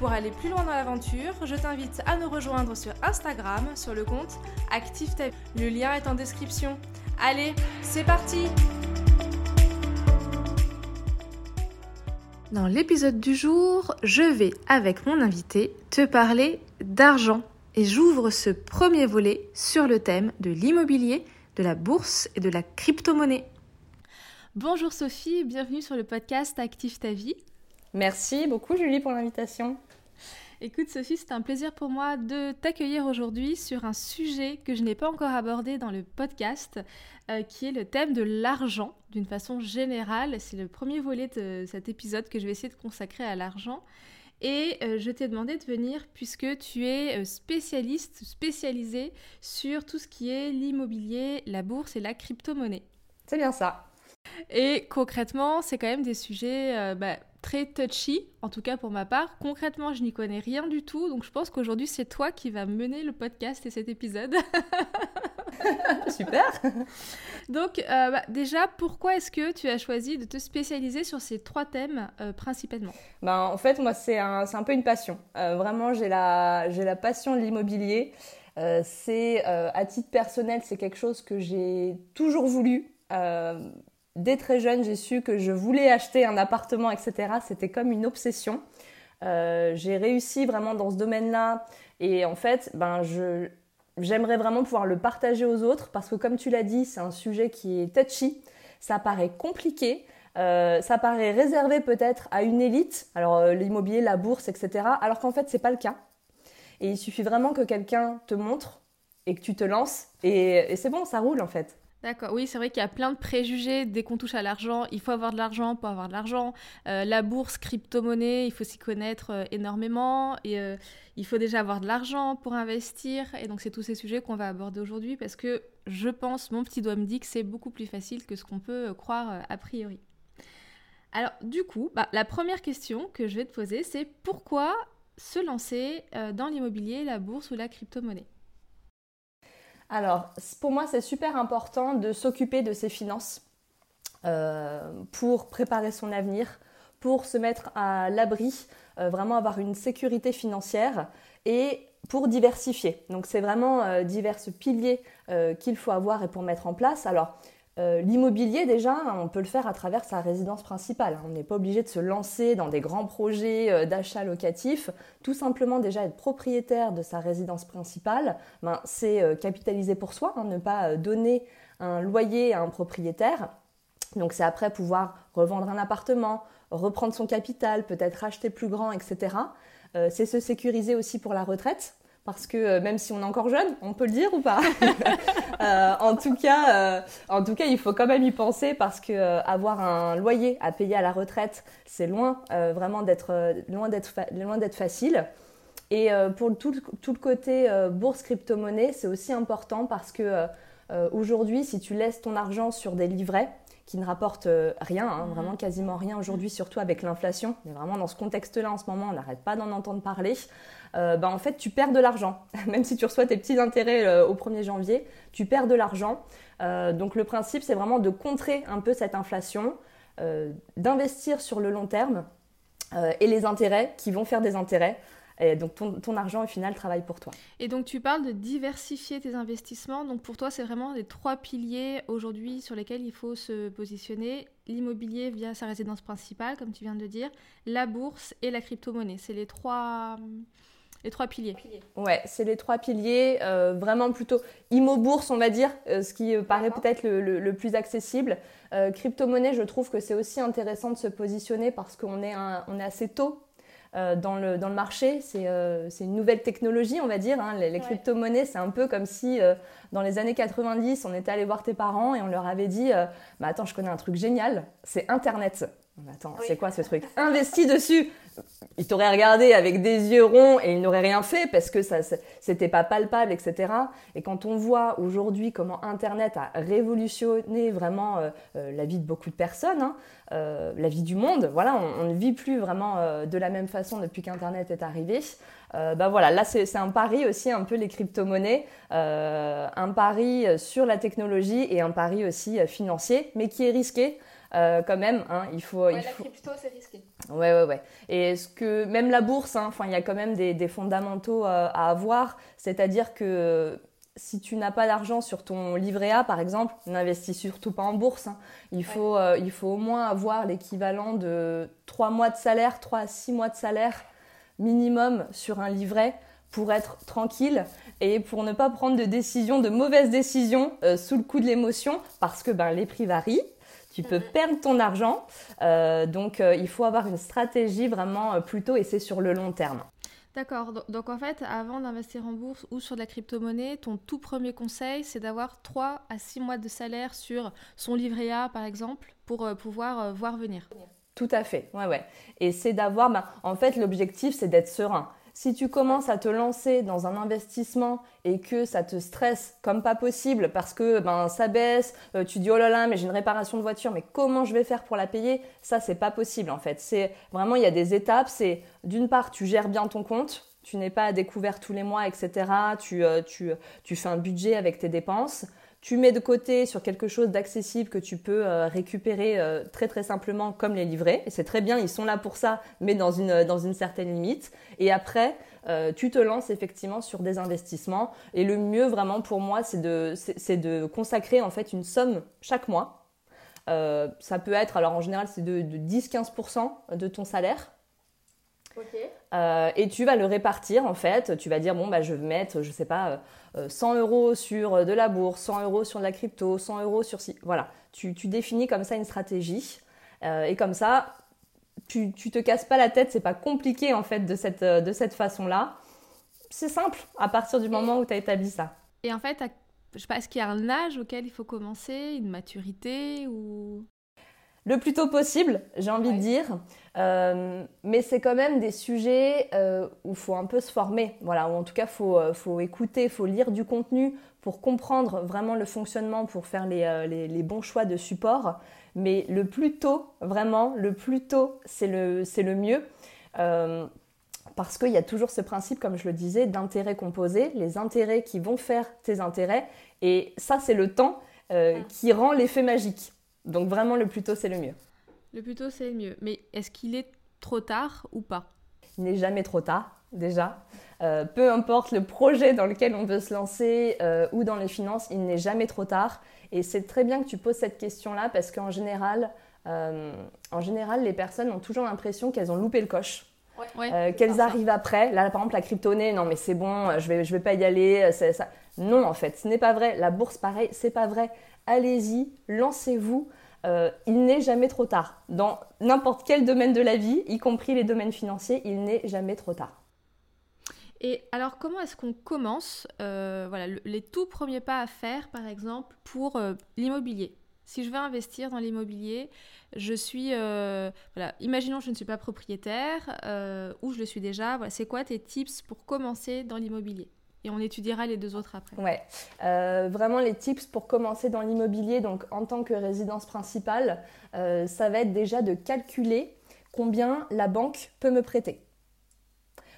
Pour aller plus loin dans l'aventure, je t'invite à nous rejoindre sur Instagram sur le compte Active Ta Le lien est en description. Allez, c'est parti Dans l'épisode du jour, je vais, avec mon invité, te parler d'argent. Et j'ouvre ce premier volet sur le thème de l'immobilier, de la bourse et de la crypto-monnaie. Bonjour Sophie, bienvenue sur le podcast Active ta vie. Merci beaucoup Julie pour l'invitation. Écoute Sophie, c'est un plaisir pour moi de t'accueillir aujourd'hui sur un sujet que je n'ai pas encore abordé dans le podcast, euh, qui est le thème de l'argent d'une façon générale. C'est le premier volet de cet épisode que je vais essayer de consacrer à l'argent. Et euh, je t'ai demandé de venir puisque tu es euh, spécialiste, spécialisé sur tout ce qui est l'immobilier, la bourse et la crypto-monnaie. C'est bien ça. Et concrètement, c'est quand même des sujets bah, très touchy, en tout cas pour ma part. Concrètement, je n'y connais rien du tout, donc je pense qu'aujourd'hui c'est toi qui vas mener le podcast et cet épisode. Super. donc euh, bah, déjà, pourquoi est-ce que tu as choisi de te spécialiser sur ces trois thèmes euh, principalement? Ben, En fait, moi c'est un, un, peu une passion. Euh, vraiment, j'ai la, la passion de l'immobilier. c'est à titre personnel, c'est quelque chose que j'ai toujours voulu dès très jeune, j'ai su que je voulais acheter un appartement, etc. C'était comme une obsession. Euh, j'ai réussi vraiment dans ce domaine-là. Et en fait, ben, je, j'aimerais vraiment pouvoir le partager aux autres parce que, comme tu l'as dit, c'est un sujet qui est touchy. Ça paraît compliqué. Euh, ça paraît réservé peut-être à une élite, alors euh, l'immobilier, la bourse, etc. Alors qu'en fait, c'est pas le cas. Et il suffit vraiment que quelqu'un te montre et que tu te lances et c'est bon, ça roule en fait. D'accord, oui, c'est vrai qu'il y a plein de préjugés dès qu'on touche à l'argent. Il faut avoir de l'argent pour avoir de l'argent. Euh, la bourse, crypto-monnaie, il faut s'y connaître euh, énormément. Et euh, il faut déjà avoir de l'argent pour investir. Et donc, c'est tous ces sujets qu'on va aborder aujourd'hui parce que je pense, mon petit doigt me dit que c'est beaucoup plus facile que ce qu'on peut croire a priori. Alors, du coup, bah, la première question que je vais te poser, c'est pourquoi se lancer dans l'immobilier, la bourse ou la crypto-monnaie? Alors, pour moi, c'est super important de s'occuper de ses finances euh, pour préparer son avenir, pour se mettre à l'abri, euh, vraiment avoir une sécurité financière et pour diversifier. Donc, c'est vraiment euh, divers piliers qu'il faut avoir et pour mettre en place. Alors, euh, l'immobilier, déjà, on peut le faire à travers sa résidence principale. On n'est pas obligé de se lancer dans des grands projets euh, d'achat locatif. Tout simplement, déjà, être propriétaire de sa résidence principale, ben, c'est euh, capitaliser pour soi, hein, ne pas donner un loyer à un propriétaire. Donc, c'est après pouvoir revendre un appartement, reprendre son capital, peut-être acheter plus grand, etc. c'est se sécuriser aussi pour la retraite parce que euh, même si on est encore jeune, on peut le dire ou pas euh, en, tout cas, euh, en tout cas, il faut quand même y penser parce que avoir un loyer à payer à la retraite, c'est loin vraiment d'être loin d'être facile. Et pour tout, tout, le côté bourse crypto-monnaie, c'est aussi important parce que aujourd'hui, si tu laisses ton argent sur des livrets, qui ne rapportent rien, hein, mhm. vraiment quasiment rien aujourd'hui, surtout avec l'inflation. Mais vraiment dans ce contexte-là en ce moment, on n'arrête pas d'en entendre parler. Euh, bah, en fait, tu perds de l'argent. Même si tu reçois tes petits intérêts euh, au 1er janvier, tu perds de l'argent. Euh, donc le principe, c'est vraiment de contrer un peu cette inflation, d'investir sur le long terme et les intérêts qui vont faire des intérêts. Et donc ton, argent au final travaille pour toi. Et donc tu parles de diversifier tes investissements. Donc pour toi c'est vraiment les trois piliers aujourd'hui sur lesquels il faut se positionner. L'immobilier via sa résidence principale comme tu viens de le dire, la bourse et la crypto-monnaie. C'est les trois les trois piliers. Ouais, c'est les trois piliers, euh, vraiment plutôt immo-bourse, on va dire, euh, ce qui euh, paraît peut-être le, plus accessible. crypto-monnaie, je trouve que c'est aussi intéressant de se positionner parce qu'on est, on est assez tôt dans, le, dans le marché. C'est une nouvelle technologie, on va dire. Hein. Les, crypto-monnaies, c'est un peu comme si dans les années 90, on était allé voir tes parents et on leur avait dit bah, Attends, je connais un truc génial, c'est Internet. Attends, c'est quoi ce truc? Investis dessus Il t'aurait regardé avec des yeux ronds et il n'aurait rien fait parce que ça c'était pas palpable, etc. Et quand on voit aujourd'hui comment Internet a révolutionné vraiment euh, euh, la vie de beaucoup de personnes, hein, euh, la vie du monde, voilà, on, ne vit plus vraiment de la même façon depuis qu'Internet est arrivé. bah voilà, là c'est un pari aussi un peu les crypto-monnaies, un pari sur la technologie et un pari aussi financier, mais qui est risqué euh, quand même. Hein, il faut, ouais, il la crypto, c'est risqué. Ouais, ouais, ouais. Et ce que même la bourse, hein, enfin, il y a quand même des, des fondamentaux euh, à avoir. C'est-à-dire que si tu n'as pas d'argent sur ton livret A, par exemple, n'investis surtout pas en bourse. Hein. Il, faut, euh, il faut au moins avoir l'équivalent de 3 mois de salaire, 3 à 6 mois de salaire minimum sur un livret pour être tranquille et pour ne pas prendre de décisions, de mauvaises décisions sous le coup de l'émotion parce que ben, les prix varient tu peux perdre ton argent. Euh, donc, euh, il faut avoir une stratégie vraiment euh, plutôt et c'est sur le long terme. D'accord. Donc, en fait, avant d'investir en bourse ou sur de la crypto-monnaie, ton tout premier conseil, c'est d'avoir 3 à 6 mois de salaire sur son livret A, par exemple, pour pouvoir voir venir. Tout à fait, ouais, ouais. Et c'est d'avoir, bah, en fait, l'objectif, c'est d'être serein. Si tu commences à te lancer dans un investissement et que ça te stresse comme pas possible parce que ben ça baisse, euh, tu dis oh là là mais j'ai une réparation de voiture mais comment je vais faire pour la payer? Ça c'est pas possible en fait. C'est vraiment il y a des étapes. C'est d'une part tu gères bien ton compte, tu n'es pas à découvert tous les mois etc. Euh, tu, tu fais un budget avec tes dépenses tu mets de côté sur quelque chose d'accessible que tu peux euh, récupérer euh, très très simplement comme les livrets. Et c'est très bien, ils sont là pour ça, mais dans une, dans une certaine limite. Et après, euh, tu te lances effectivement sur des investissements. Et le mieux vraiment pour moi, c'est de, c'est, de consacrer en fait une somme chaque mois. ça peut être, alors en général, c'est de, de 10-15% de ton salaire. Et tu vas le répartir en fait. Tu vas dire bon bah je vais mettre, je sais pas, 100 euh, euros sur euh, de la bourse, 100 euros sur de la crypto, 100 euros sur si. Voilà, tu, définis comme ça une stratégie. Euh, et comme ça, tu, tu te casses pas la tête, c'est pas compliqué en fait de cette, de cette façon-là. C'est simple à partir du moment où tu as établi ça. Et en fait, je sais pas, est-ce qu'il y a un âge auquel il faut commencer, une maturité ou le plus tôt possible, j'ai envie de dire. Euh, mais c'est quand même des sujets euh, où il faut un peu se former. Voilà, ou en tout cas, il faut, euh, faut, écouter, il faut lire du contenu pour comprendre vraiment le fonctionnement, pour faire les, les, bons choix de support. Mais le plus tôt, vraiment, le plus tôt, c'est le, le mieux. parce qu'il y a toujours ce principe, comme je le disais, d'intérêts composés, les intérêts qui vont faire tes intérêts. Et ça, c'est le temps ah. qui rend l'effet magique. Donc vraiment, le plus tôt, c'est le mieux. Le plus tôt, c'est le mieux. Mais est-ce qu'il est trop tard ou pas? Il n'est jamais trop tard, déjà. Euh, peu importe le projet dans lequel on veut se lancer euh, ou dans les finances, il n'est jamais trop tard. Et c'est très bien que tu poses cette question-là parce qu'en général, euh, en général, les personnes ont toujours l'impression qu'elles ont loupé le coche. qu'elles arrivent après. Là, par exemple, la crypto-monnaie, non, mais c'est bon, je vais, je vais pas y aller. Ça. Non, en fait, ce n'est pas vrai. La bourse, pareil, c'est pas vrai allez-y, lancez-vous. Euh, il n'est jamais trop tard. Dans n'importe quel domaine de la vie, y compris les domaines financiers, il n'est jamais trop tard. Et alors, comment est-ce qu'on commence euh, voilà, les tout premiers pas à faire, par exemple, pour euh, l'immobilier? Si je veux investir dans l'immobilier, je suis... imaginons que je ne suis pas propriétaire ou je le suis déjà. Voilà, c'est quoi tes tips pour commencer dans l'immobilier? Et on étudiera les deux autres après. Ouais, euh, vraiment les tips pour commencer dans l'immobilier, donc en tant que résidence principale, euh, ça va être déjà de calculer combien la banque peut me prêter.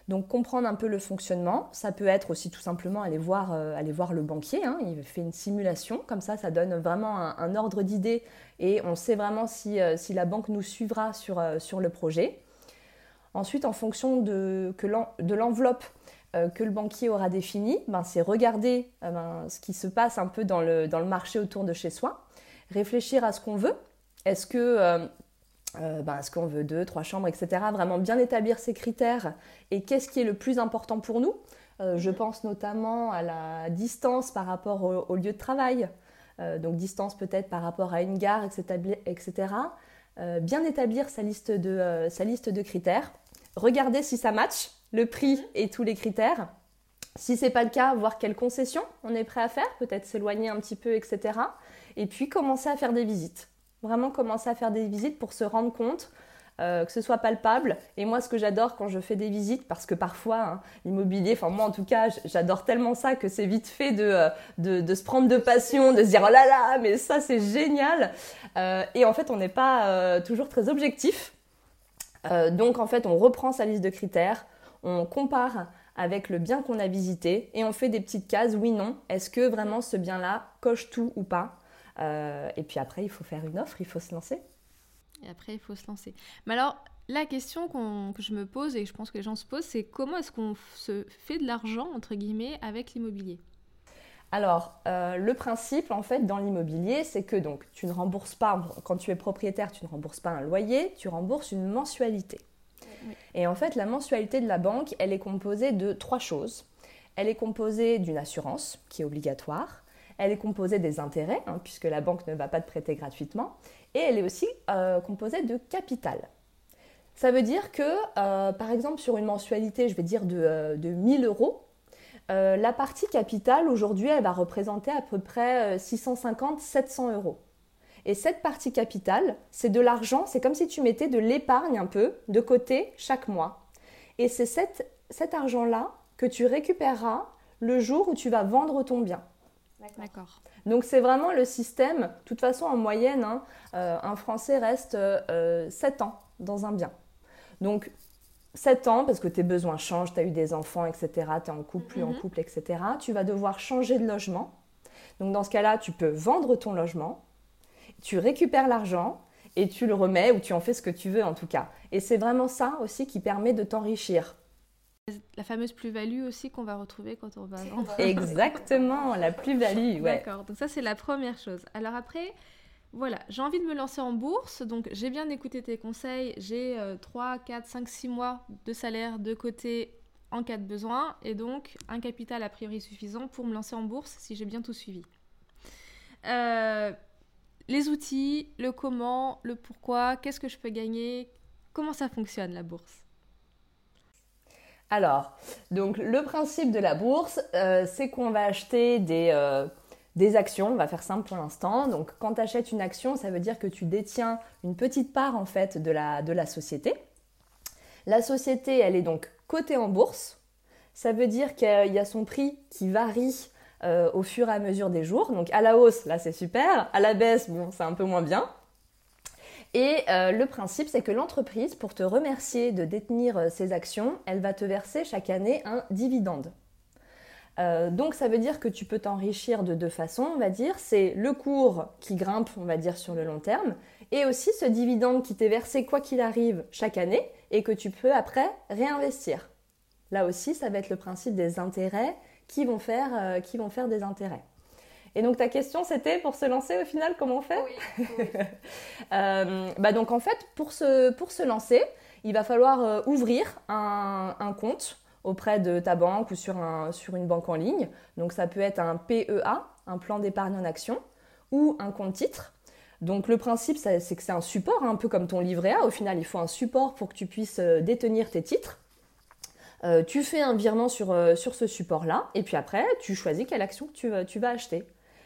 Donc comprendre un peu le fonctionnement, ça peut être aussi tout simplement aller voir, euh, aller voir le banquier, hein. il fait une simulation, comme ça ça donne vraiment un, ordre d'idée et on sait vraiment si, si, la banque nous suivra sur, sur le projet. Ensuite, en fonction de, de l'enveloppe que le banquier aura défini, ben, c'est regarder euh, ben, ce qui se passe un peu dans le, dans le marché autour de chez soi, réfléchir à ce qu'on veut. Est-ce que euh, ben, est-ce qu'on veut deux, trois chambres, etc. Vraiment bien établir ces critères et qu'est-ce qui est le plus important pour nous? je pense notamment à la distance par rapport au, lieu de travail, donc distance peut-être par rapport à une gare, etc. bien établir sa liste, de, sa liste de critères, regarder si ça match, le prix et tous les critères. Si c'est pas le cas, voir quelles concessions on est prêt à faire, peut-être s'éloigner un petit peu, etc. Et puis commencer à faire des visites. Vraiment commencer à faire des visites pour se rendre compte euh, que ce soit palpable. Et moi, ce que j'adore quand je fais des visites, parce que parfois, hein, l'immobilier, enfin moi en tout cas, j'adore tellement ça que c'est vite fait de, de, se prendre de passion, de se dire oh là là, mais ça c'est génial. et en fait, on n'est pas toujours très objectif. donc en fait, on reprend sa liste de critères, on compare avec le bien qu'on a visité et on fait des petites cases, oui, non, est-ce que vraiment ce bien-là coche tout ou pas? Euh, Et puis après, il faut faire une offre, il faut se lancer. Et après, il faut se lancer. Mais alors, la question que je me pose et je pense que les gens se posent, c'est comment est-ce qu'on se fait de l'argent, entre guillemets, avec l'immobilier? Alors, euh, le principe, en fait, dans l'immobilier, c'est que donc, tu ne rembourses pas, quand tu es propriétaire, tu ne rembourses pas un loyer, tu rembourses une mensualité. Et en fait, la mensualité de la banque, elle est composée de trois choses. Elle est composée d'une assurance qui est obligatoire. Elle est composée des intérêts, hein, puisque la banque ne va pas te prêter gratuitement. Et elle est aussi euh, composée de capital. Ça veut dire que, euh, par exemple, sur une mensualité, je vais dire de, euh, de 1000 euros, la partie capital, aujourd'hui, elle va représenter à peu près 650-700 euros. Et cette partie capitale, c'est de l'argent, c'est comme si tu mettais de l'épargne un peu de côté chaque mois. Et c'est cet argent-là que tu récupéreras le jour où tu vas vendre ton bien. D'accord. Donc c'est vraiment le système. De toute façon, en moyenne, hein, euh, un Français reste 7 euh, ans dans un bien. Donc 7 ans, parce que tes besoins changent, tu as eu des enfants, etc., tu es en couple, plus en mhm. couple, etc., tu vas devoir changer de logement. Donc dans ce cas-là, tu peux vendre ton logement, tu récupères l'argent et tu le remets ou tu en fais ce que tu veux en tout cas. Et c'est vraiment ça aussi qui permet de t'enrichir. La fameuse plus-value aussi qu'on va retrouver quand on va vendre. Exactement, la plus-value, ouais. D'accord, donc ça c'est la première chose. Alors après, voilà, j'ai envie de me lancer en bourse, donc j'ai bien écouté tes conseils, j'ai 3, 4, 5, 6 mois de salaire de côté en cas de besoin, et donc un capital a priori suffisant pour me lancer en bourse si j'ai bien tout suivi. Euh, les outils, le comment, le pourquoi, qu'est-ce que je peux gagner, comment ça fonctionne la bourse? Alors, donc le principe de la bourse, euh, c'est qu'on va acheter des, euh, des actions, on va faire simple pour l'instant. Donc quand tu achètes une action, ça veut dire que tu détiens une petite part en fait de la, de la société. La société, elle est donc cotée en bourse. Ça veut dire qu'il y a son prix qui varie euh, au fur et à mesure des jours. Donc à la hausse, là c'est super. À la baisse, bon, c'est un peu moins bien. Et euh, le principe, c'est que l'entreprise, pour te remercier de détenir euh, ses actions, elle va te verser chaque année un dividende. donc ça veut dire que tu peux t'enrichir de deux façons, on va dire. C'est le cours qui grimpe, on va dire, sur le long terme, et aussi ce dividende qui t'est versé quoi qu'il arrive chaque année et que tu peux après réinvestir. Là aussi, ça va être le principe des intérêts qui vont faire, euh, qui vont faire des intérêts. Et donc ta question c'était pour se lancer au final comment on fait oui, euh, bah donc en fait pour se, pour se lancer il va falloir euh, ouvrir un, un, compte auprès de ta banque ou sur, un, sur une banque en ligne. Donc ça peut être un PEA, un plan d'épargne en action, ou un compte titre. Donc le principe c'est que c'est un support, hein, un peu comme ton livret A. Au final il faut un support pour que tu puisses détenir tes titres. Euh, tu fais un virement sur, euh, sur ce support-là, et puis après, tu choisis quelle action tu, tu vas acheter.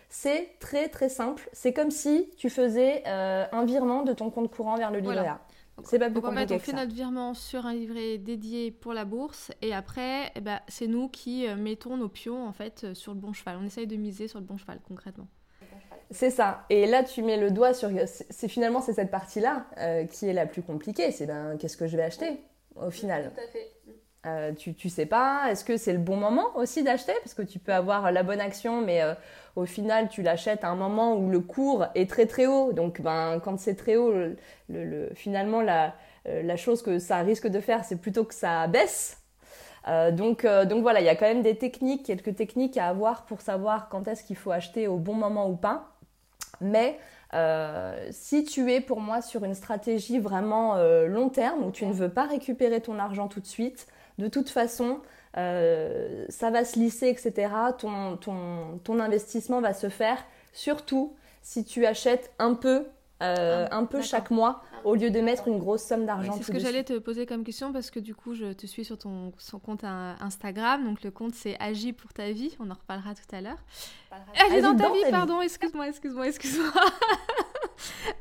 C'est très très simple. C'est comme si tu faisais euh, un virement de ton compte courant vers le livret A. C'est pas beaucoup compliqué. En fait, on fait notre virement sur un livret dédié pour la bourse et après, eh ben, c'est nous qui mettons nos pions en fait sur le bon cheval. On essaye de miser sur le bon cheval concrètement. C'est ça. Et là, tu mets le doigt sur. C'est finalement c'est cette partie-là qui est la plus compliquée. C'est ben qu'est-ce que je vais acheter au final? Tout à fait. Euh, tu, sais pas, est-ce que c'est le bon moment aussi d'acheter? Parce que tu peux avoir la bonne action, mais euh, au final, tu l'achètes à un moment où le cours est très très haut. Donc, ben, quand c'est très haut, le, finalement, la, euh, la, chose que ça risque de faire, c'est plutôt que ça baisse. donc, donc voilà, il y a quand même des techniques, quelques techniques à avoir pour savoir quand est-ce qu'il faut acheter au bon moment ou pas. Mais si tu es pour moi sur une stratégie vraiment long terme où tu ne veux pas récupérer ton argent tout de suite, de toute façon, euh, ça va se lisser, etc. Ton, ton, ton, investissement va se faire, surtout si tu achètes un peu, euh, ah, un peu chaque mois, au lieu de mettre une grosse somme d'argent. c'est ce que j'allais te poser comme question parce que du coup, je te suis sur ton, compte Instagram. Donc le compte, c'est Agis pour ta vie. On en reparlera tout à l'heure. Agis dans ta vie, pardon. Excuse-moi, excuse-moi, excuse-moi.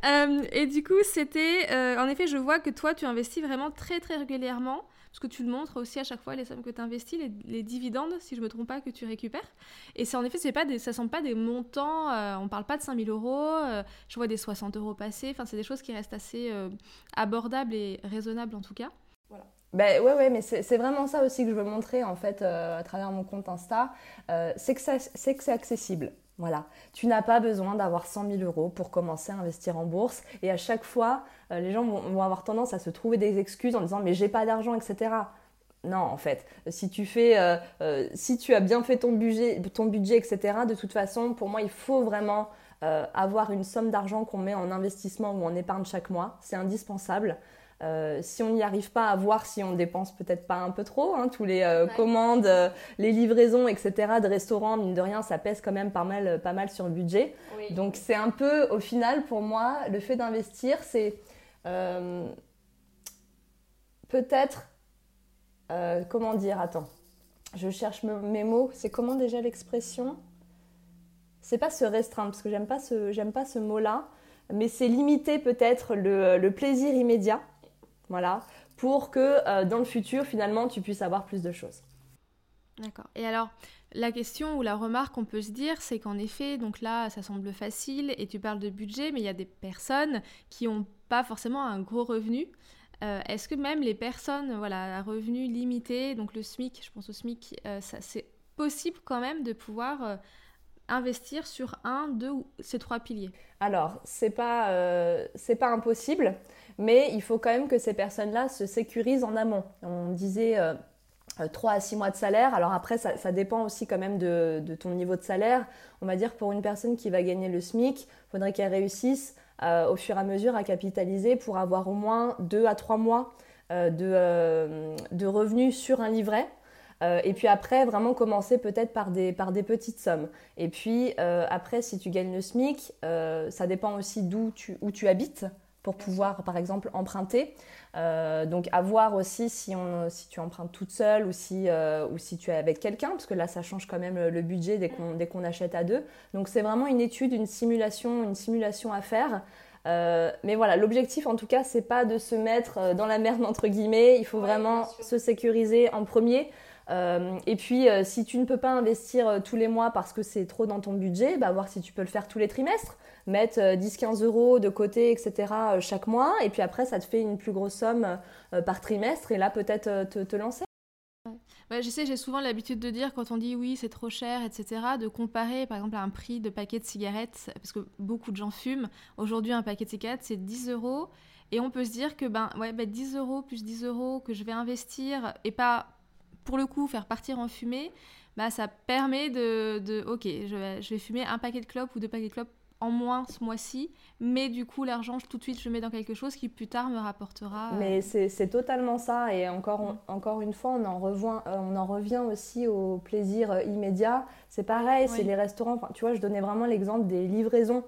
et du coup, c'était. en effet, je vois que toi, tu investis vraiment très, très régulièrement parce que tu le montres aussi à chaque fois les sommes que tu investis, les, dividendes, si je me trompe pas, que tu récupères. Et c'est en effet, c'est pas ça sont pas des montants, euh, on parle pas de 5000 euros, euh, je vois des 60 euros passer, enfin c'est des choses qui restent assez euh, abordables et raisonnables en tout cas. Voilà. Ben ouais, ouais, mais c'est vraiment ça aussi que je veux montrer en fait à travers mon compte Insta, c'est que c'est accessible. Voilà, tu n'as pas besoin d'avoir 100 000 euros pour commencer à investir en bourse. Et à chaque fois, euh, les gens vont, avoir tendance à se trouver des excuses en disant mais j'ai pas d'argent, etc. Non, en fait, si tu fais, euh, euh, si tu as bien fait ton budget, ton budget, etc. De toute façon, pour moi, il faut vraiment avoir une somme d'argent qu'on met en investissement ou en épargne chaque mois. C'est indispensable. Euh, si on n'y arrive pas à voir si on dépense peut-être pas un peu trop, hein, tous les euh, commandes, euh, les livraisons, etc. de restaurants, mine de rien, ça pèse quand même pas mal, pas mal sur le budget. Donc c'est un peu, au final, pour moi, le fait d'investir, c'est peut-être, comment dire, attends, je cherche mes mots, c'est comment déjà l'expression? C'est pas se restreindre, parce que j'aime pas ce, j'aime pas ce mot-là, mais c'est limiter peut-être le plaisir immédiat voilà, pour que euh, dans le futur, finalement, tu puisses avoir plus de choses. D'accord. Et alors, la question ou la remarque qu'on peut se dire, c'est qu'en effet, donc là, ça semble facile et tu parles de budget, mais il y a des personnes qui n'ont pas forcément un gros revenu. Euh, est-ce que même les personnes voilà, à revenus limités, donc le SMIC, je pense au SMIC, euh, c'est possible quand même de pouvoir investir sur un, deux ou ces trois piliers? Alors, c'est pas, pas impossible mais il faut quand même que ces personnes-là se sécurisent en amont. On disait 3 euh, à 6 mois de salaire. Alors après, ça, dépend aussi quand même de, ton niveau de salaire. On va dire pour une personne qui va gagner le SMIC, il faudrait qu'elle réussisse euh, au fur et à mesure à capitaliser pour avoir au moins 2 à 3 mois euh, de, revenus sur un livret. et puis après, vraiment commencer peut-être par des, petites sommes. Et puis après, si tu gagnes le SMIC, ça dépend aussi d'où où tu habites pour pouvoir, par exemple, emprunter. Euh, donc, à voir aussi si, on, si tu empruntes toute seule ou si, euh, ou si tu es avec quelqu'un, parce que là, ça change quand même le, budget dès qu'on, dès qu'on achète à deux. Donc, c'est vraiment une étude, une simulation, une simulation à faire. Euh, mais voilà, l'objectif en tout cas, c'est pas de se mettre dans la merde entre guillemets. Il faut vraiment se sécuriser en premier. et puis, si tu ne peux pas investir tous les mois parce que c'est trop dans ton budget, bah, voir si tu peux le faire tous les trimestres mettre 10-15 euh, euros de côté, etc. Euh, chaque mois. Et puis après, ça te fait une plus grosse somme euh, par trimestre. Et là, peut-être te, lancer. Ouais, je sais, j'ai souvent l'habitude de dire quand on dit oui, c'est trop cher, etc., de comparer par exemple à un prix de paquet de cigarettes, parce que beaucoup de gens fument. Aujourd'hui, un paquet de cigarettes, c'est 10 euros. Et on peut se dire que ben, ouais, ben 10 euros plus 10 euros que je vais investir et pas pour le coup faire partir en fumée, bah, ça permet de, de ok, je vais, je vais fumer un paquet de clopes ou deux paquets de clopes en moins ce mois-ci, mais du coup l'argent tout de suite je le mets dans quelque chose qui plus tard me rapportera. Euh, mais c'est totalement ça et encore, encore une fois on en, revient, euh, on en revient aussi au plaisir euh, immédiat. C'est pareil, c'est les restaurants, tu vois je donnais vraiment l'exemple des livraisons.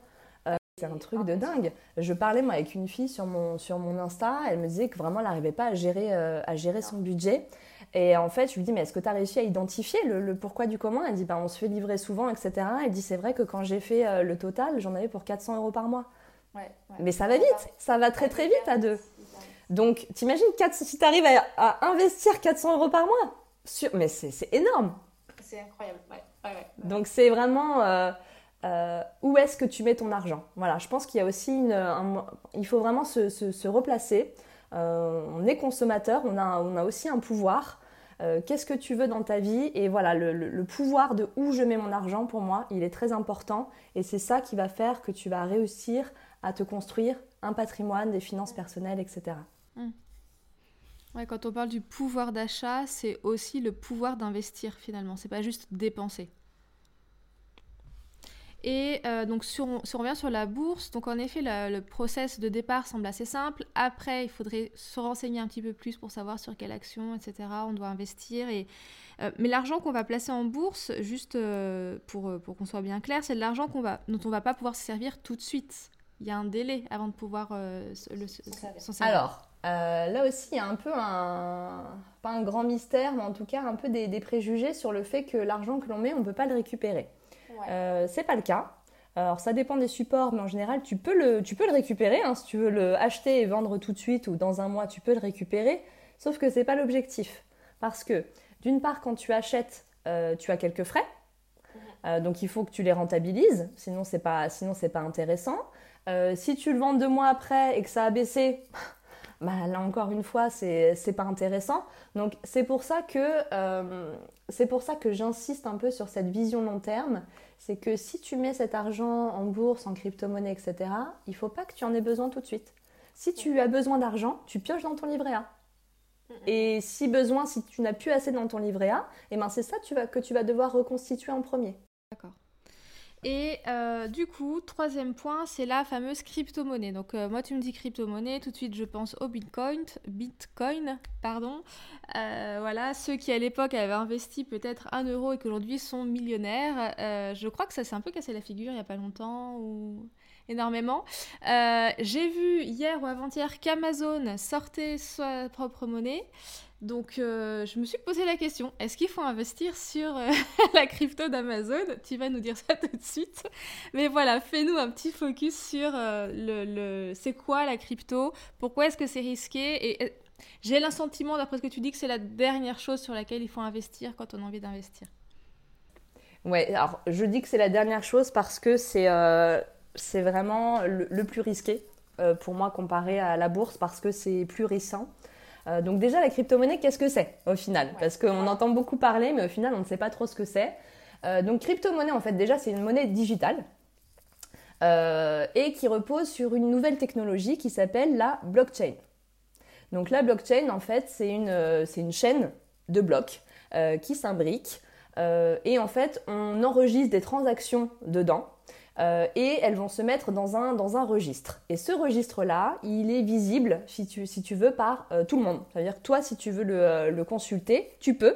c'est un truc de dingue. Je parlais moi avec une fille sur mon, sur mon Insta, elle me disait que vraiment elle n'arrivait pas à gérer, à gérer son budget. Et en fait, je lui dis, mais est-ce que tu as réussi à identifier le, pourquoi du comment? Elle dit, bah, on se fait livrer souvent, etc. Elle dit, c'est vrai que quand j'ai fait euh, le total, j'en avais pour 400 euros par mois. Mais ça va vite, ça va très très vite à deux. Donc, t'imagines, si tu arrives à, investir 400 euros par mois, sur... mais c'est énorme. C'est incroyable, Donc, c'est vraiment euh, euh, où est-ce que tu mets ton argent? Voilà, je pense qu'il y a aussi une, il faut vraiment se, se replacer. Euh, on est consommateur, on a, on a aussi un pouvoir. Euh, qu'est-ce que tu veux dans ta vie? Et voilà, le, pouvoir de où je mets mon argent, pour moi, il est très important. Et c'est ça qui va faire que tu vas réussir à te construire un patrimoine, des finances personnelles, etc. Mmh. Ouais, quand on parle du pouvoir d'achat, c'est aussi le pouvoir d'investir finalement. C'est pas juste dépenser. Et euh, donc, si on, revient sur la bourse, donc en effet, le process de départ semble assez simple. Après, il faudrait se renseigner un petit peu plus pour savoir sur quelle action, etc., on doit investir. Et, euh, mais l'argent qu'on va placer en bourse, juste euh, pour, pour qu'on soit bien clair, c'est de l'argent qu'on va, dont on ne va pas pouvoir se servir tout de suite. Il y a un délai avant de pouvoir s'en servir. Alors, là aussi, il y a un peu un, pas un grand mystère, mais en tout cas un peu des préjugés sur le fait que l'argent que l'on met, on ne peut pas le récupérer. Euh, c'est pas le cas. Alors ça dépend des supports, mais en général tu peux le, tu peux le récupérer. Hein. Si tu veux le acheter et vendre tout de suite ou dans un mois, tu peux le récupérer. Sauf que ce n'est pas l'objectif. Parce que d'une part, quand tu achètes, euh, tu as quelques frais. Euh, donc il faut que tu les rentabilises, sinon c'est pas, sinon c'est pas intéressant. Si tu le vends deux mois après et que ça a baissé, bah, là encore une fois, c'est pas intéressant. Donc c'est pour ça que pour ça que j'insiste un peu sur cette vision long terme c'est que si tu mets cet argent en bourse, en crypto-monnaie, etc., il ne faut pas que tu en aies besoin tout de suite. Si tu as besoin d'argent, tu pioches dans ton livret A. Et si besoin, si tu n'as plus assez dans ton livret A, eh ben c'est ça que tu vas devoir reconstituer en premier. D'accord. Et euh, du coup, troisième point, c'est la fameuse crypto-monnaie. Donc euh, moi, tu me dis crypto-monnaie, tout de suite, je pense au Bitcoin, Bitcoin, pardon. Euh, voilà, ceux qui à l'époque avaient investi peut-être un euro et qu'aujourd'hui sont millionnaires. je crois que ça s'est un peu cassé la figure il n'y a pas longtemps ou énormément. J'ai vu hier ou avant-hier qu'Amazon sortait sa propre monnaie. Donc, euh, je me suis posé la question est-ce qu'il faut investir sur euh, la crypto d'Amazon? Tu vas nous dire ça tout de suite. Mais voilà, fais-nous un petit focus sur euh, le, c'est quoi la crypto? Pourquoi est-ce que c'est risqué? Et j'ai l'assentiment, d'après ce que tu dis, que c'est la dernière chose sur laquelle il faut investir quand on a envie d'investir. Ouais, alors je dis que c'est la dernière chose parce que c'est vraiment le, plus risqué pour moi comparé à la bourse parce que c'est plus récent. Euh, donc déjà, la crypto-monnaie, qu'est-ce que c'est au final Parce qu'on entend beaucoup parler, mais au final, on ne sait pas trop ce que c'est. Euh, donc crypto-monnaie, en fait, déjà, c'est une monnaie digitale euh, et qui repose sur une nouvelle technologie qui s'appelle la blockchain. Donc la blockchain, en fait, c'est une, une chaîne de blocs qui s'imbriquent et en fait, on enregistre des transactions dedans euh, et elles vont se mettre dans un, dans un registre. Et ce registre-là, il est visible, si tu, si tu veux, par euh, tout le monde. C'est-à-dire que toi, si tu veux le, euh, consulter, tu peux.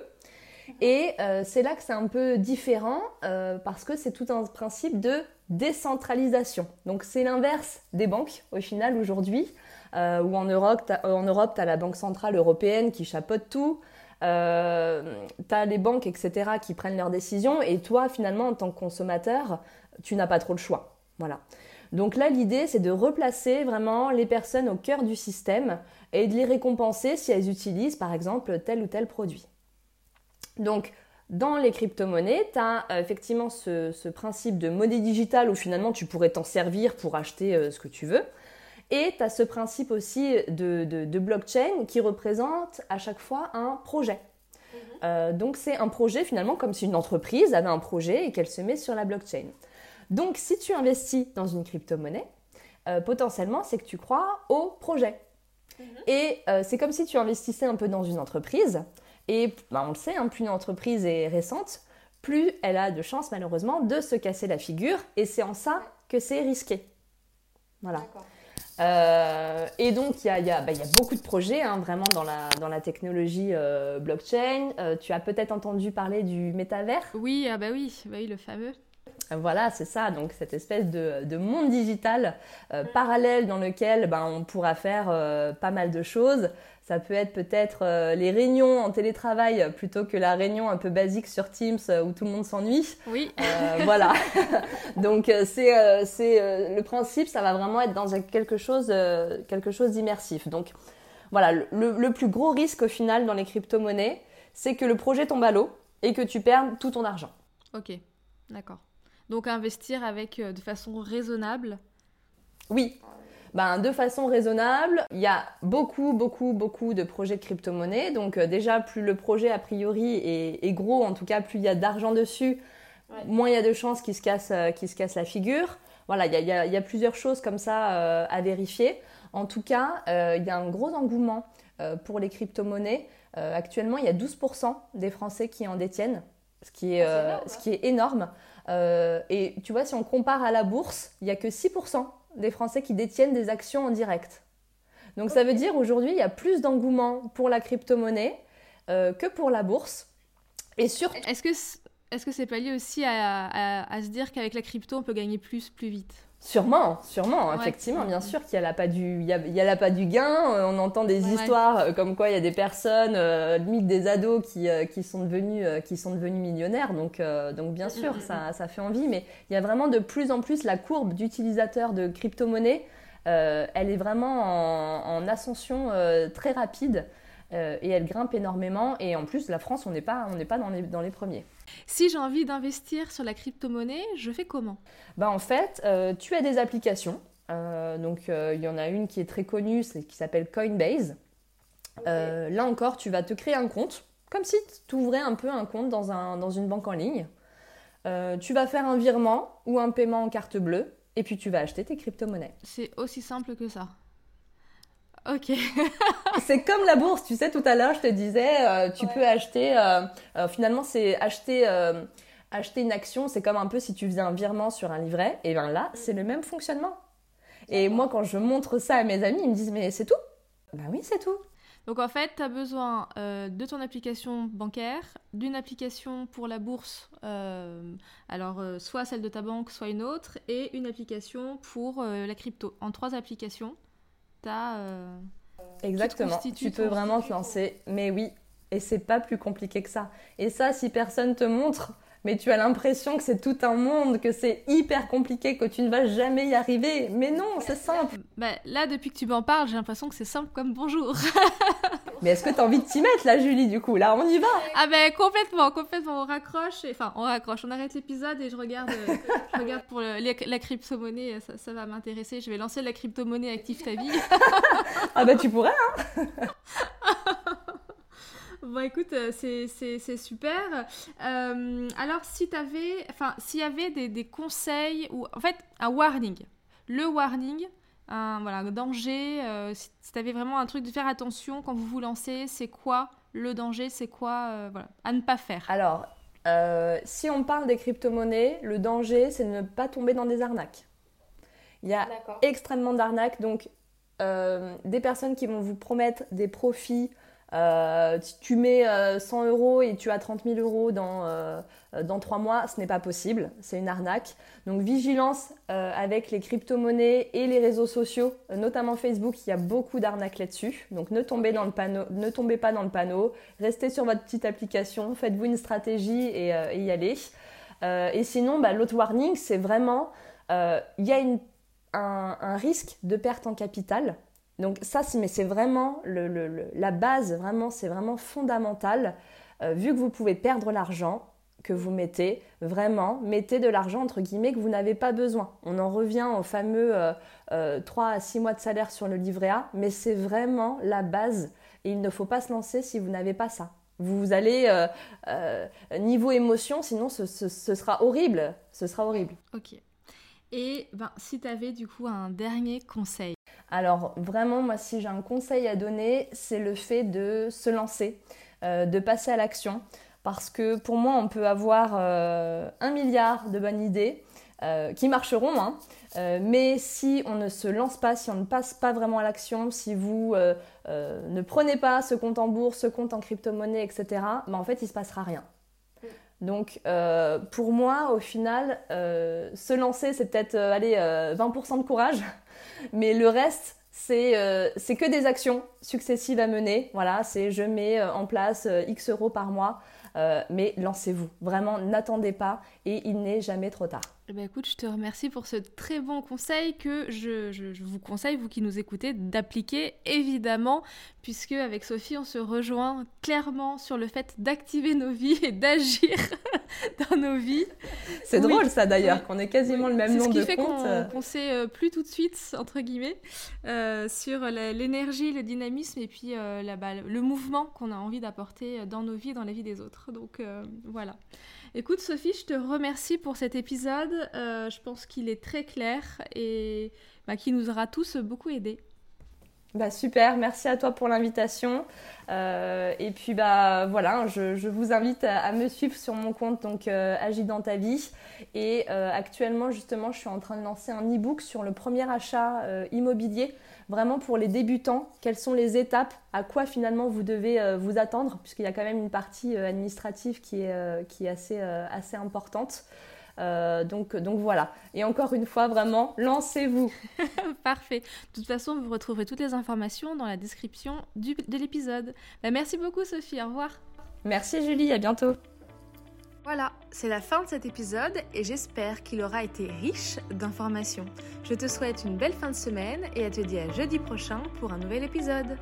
Et c'est là que c'est un peu différent parce que c'est tout un principe de décentralisation. Donc c'est l'inverse des banques au final aujourd'hui, où en Europe, tu as la Banque Centrale Européenne qui chapeaute tout, euh, tu as les banques, etc., qui prennent leurs décisions, et toi, finalement, en tant que consommateur, tu n'as pas trop le choix. Voilà. Donc là, l'idée, c'est de replacer vraiment les personnes au cœur du système et de les récompenser si elles utilisent, par exemple, tel ou tel produit. Donc, dans les crypto-monnaies, tu as euh, effectivement ce, principe de monnaie digitale où finalement tu pourrais t'en servir pour acheter euh, ce que tu veux. Et tu as ce principe aussi de, blockchain qui représente à chaque fois un projet. Mhm. Euh, donc c'est un projet finalement comme si une entreprise avait un projet et qu'elle se met sur la blockchain. Donc, si tu investis dans une crypto-monnaie, euh, potentiellement, c'est que tu crois au projet. Mhm. Et euh, c'est comme si tu investissais un peu dans une entreprise. Et bah, on le sait, hein, plus une entreprise est récente, plus elle a de chances malheureusement de se casser la figure. Et c'est en ça que c'est risqué. Voilà. Euh, et donc, il y a, bah, beaucoup de projets hein, vraiment dans la, dans la technologie blockchain. tu as peut-être entendu parler du métavers? Oui, ah bah oui, bah oui, le fameux. Voilà, c'est ça, donc cette espèce de, monde digital euh, parallèle dans lequel ben, on pourra faire euh, pas mal de choses. Ça peut être peut-être euh, les réunions en télétravail plutôt que la réunion un peu basique sur Teams où tout le monde s'ennuie. Oui. voilà. donc c'est le principe, ça va vraiment être dans quelque chose, quelque chose d'immersif. Donc voilà, le, le plus gros risque au final dans les crypto-monnaies, c'est que le projet tombe à l'eau et que tu perds tout ton argent. Ok, d'accord. Donc investir avec euh, de façon raisonnable. Oui. Ben, de façon raisonnable, il y a beaucoup, beaucoup, beaucoup de projets de crypto-monnaie. Donc euh, déjà, plus le projet a priori est, gros, en tout cas, plus il y a d'argent dessus, moins il y a de chances qu'il se, casse, euh, se casse la figure. Voilà, il y, a, plusieurs choses comme ça à vérifier. En tout cas, il y a un gros engouement pour les crypto-monnaies. actuellement, il y a 12% des Français qui en détiennent, ce qui est, ah, ce qui est énorme. Euh, et tu vois, si on compare à la bourse, il n'y a que 6% des Français qui détiennent des actions en direct. Donc ça veut dire aujourd'hui, il y a plus d'engouement pour la crypto-monnaie euh, que pour la bourse. Et surtout... Est-ce que est-ce que c'est pas lié aussi à, se dire qu'avec la crypto, on peut gagner plus, plus vite? Sûrement, sûrement, effectivement, bien sûr qu'il n'y a, pas du, il y a, il y a pas du gain. Euh, on entend des histoires euh, comme quoi il y a des personnes, euh, limite des ados, qui, qui, sont devenus, qui sont devenus millionnaires. Donc, donc bien sûr, ça, ça, fait envie. Mais il y a vraiment de plus en plus la courbe d'utilisateurs de crypto-monnaies. elle est vraiment en, ascension très rapide et elle grimpe énormément. Et en plus, la France, on n'est pas, on pas dans les, dans les premiers. Si j'ai envie d'investir sur la crypto-monnaie, je fais comment? Bah, En fait, euh, tu as des applications. Euh, donc, euh, il y en a une qui est très connue, qui s'appelle Coinbase. là encore, tu vas te créer un compte, comme si tu ouvrais un peu un compte dans, un, dans une banque en ligne. tu vas faire un virement ou un paiement en carte bleue, et puis tu vas acheter tes crypto-monnaies. C'est aussi simple que ça. Ok. c'est comme la bourse, tu sais, tout à l'heure, je te disais, euh, tu peux acheter, euh, euh, finalement, c'est acheter, acheter une action, c'est comme un peu si tu faisais un virement sur un livret, et bien là, c'est le même fonctionnement. Et moi, quand je montre ça à mes amis, ils me disent, mais c'est tout Ben oui, c'est tout. Donc en fait, tu as besoin de ton application bancaire, d'une application pour la bourse, alors soit celle de ta banque, soit une autre, et une application pour la crypto. En trois applications, euh, Exactement. Tu peux vraiment te lancer. Mais oui, et c'est pas plus compliqué que ça. Et ça, si personne te montre, mais tu as l'impression que c'est tout un monde, que c'est hyper compliqué, que tu ne vas jamais y arriver. Mais non, c'est simple. Bah, là, depuis que tu m'en parles, j'ai l'impression que c'est simple comme bonjour. mais est-ce que tu as envie de t'y mettre là, Julie, du coup? Là, on y va Ah ben complètement, complètement. On raccroche, enfin, on raccroche, on arrête l'épisode et je regarde, euh, je regarde pour la crypto-monnaie, ça, ça, va m'intéresser. Je vais lancer la crypto-monnaie Active ta vie. ah bah tu pourrais, hein Bon, écoute, euh, c'est super. Euh, alors, si tu avais, enfin, s'il y avait des, des, conseils ou, en fait, un warning, le warning, un, voilà, un danger, euh, si, tu avais vraiment un truc de faire attention quand vous vous lancez, c'est quoi le danger, c'est quoi, voilà, à ne pas faire? Alors, si on parle des crypto-monnaies, le danger, c'est de ne pas tomber dans des arnaques. Il y a extrêmement d'arnaques, donc des personnes qui vont vous promettre des profits euh, tu mets 100 euh, euros et tu as 30 000 euros dans, euh, dans 3 mois, ce n'est pas possible, c'est une arnaque. Donc vigilance avec les crypto-monnaies et les réseaux sociaux, notamment Facebook, il y a beaucoup d'arnaques là-dessus. Donc ne tombez, panneau, ne tombez pas dans le panneau, restez sur votre petite application, faites-vous une stratégie et, y allez. et sinon, bah, l'autre warning, c'est vraiment, il y a un risque de perte en capital donc ça, c'est vraiment la base, vraiment, c'est vraiment fondamental. Euh, vu que vous pouvez perdre l'argent que vous mettez, vraiment, mettez de l'argent entre guillemets que vous n'avez pas besoin. On en revient au fameux 3 euh, euh, à 6 mois de salaire sur le livret A, mais c'est vraiment la base il ne faut pas se lancer si vous n'avez pas ça. Vous allez niveau émotion, sinon ce, ce, sera horrible. Ce sera horrible. Ok. Et ben, si tu avais du coup un dernier conseil alors vraiment, moi, si j'ai un conseil à donner, c'est le fait de se lancer, euh, de passer à l'action. Parce que pour moi, on peut avoir euh, un milliard de bonnes idées euh, qui marcheront, hein. mais si on ne se lance pas, si on ne passe pas vraiment à l'action, si vous ne prenez pas ce compte en bourse, ce compte en crypto-monnaie, etc., ben, en fait, il ne se passera rien. Donc pour moi, au final, se lancer, c'est peut-être aller 20% de courage, mais le reste, euh, c'est que des actions successives à mener. Voilà, c'est je mets euh, en place euh, X euros par mois, mais lancez-vous. Vraiment, n'attendez pas et il n'est jamais trop tard. Eh ben, écoute, je te remercie pour ce très bon conseil que je, vous conseille, vous qui nous écoutez, d'appliquer évidemment, puisque avec Sophie, on se rejoint clairement sur le fait d'activer nos vies et d'agir dans nos vies. C'est drôle ça d'ailleurs, qu'on ait quasiment le même nombre de comptes. C'est ce qui fait qu'on sait euh, plus tout de suite, entre guillemets, euh, sur l'énergie, le dynamisme et puis euh, la, le mouvement qu'on a envie d'apporter dans nos vies, dans la vie des autres. Donc voilà. Écoute Sophie, je te remercie pour cet épisode. Euh, je pense qu'il est très clair et bah, qui nous aura tous beaucoup aidés. Bah super, merci à toi pour l'invitation. Euh, et puis bah voilà, je, vous invite à, me suivre sur mon compte donc euh, Agis dans ta vie. Et actuellement justement, je suis en train de lancer un e-book sur le premier achat immobilier vraiment pour les débutants, quelles sont les étapes, à quoi finalement vous devez euh, vous attendre, puisqu'il y a quand même une partie euh, administrative qui est, euh, qui est assez, assez importante. Donc, donc voilà. Et encore une fois, vraiment, lancez-vous. Parfait. De toute façon, vous retrouverez toutes les informations dans la description de l'épisode. Bah, merci beaucoup Sophie, au revoir. Merci Julie, à bientôt. Voilà, c'est la fin de cet épisode et j'espère qu'il aura été riche d'informations. Je te souhaite une belle fin de semaine et à te dire à jeudi prochain pour un nouvel épisode.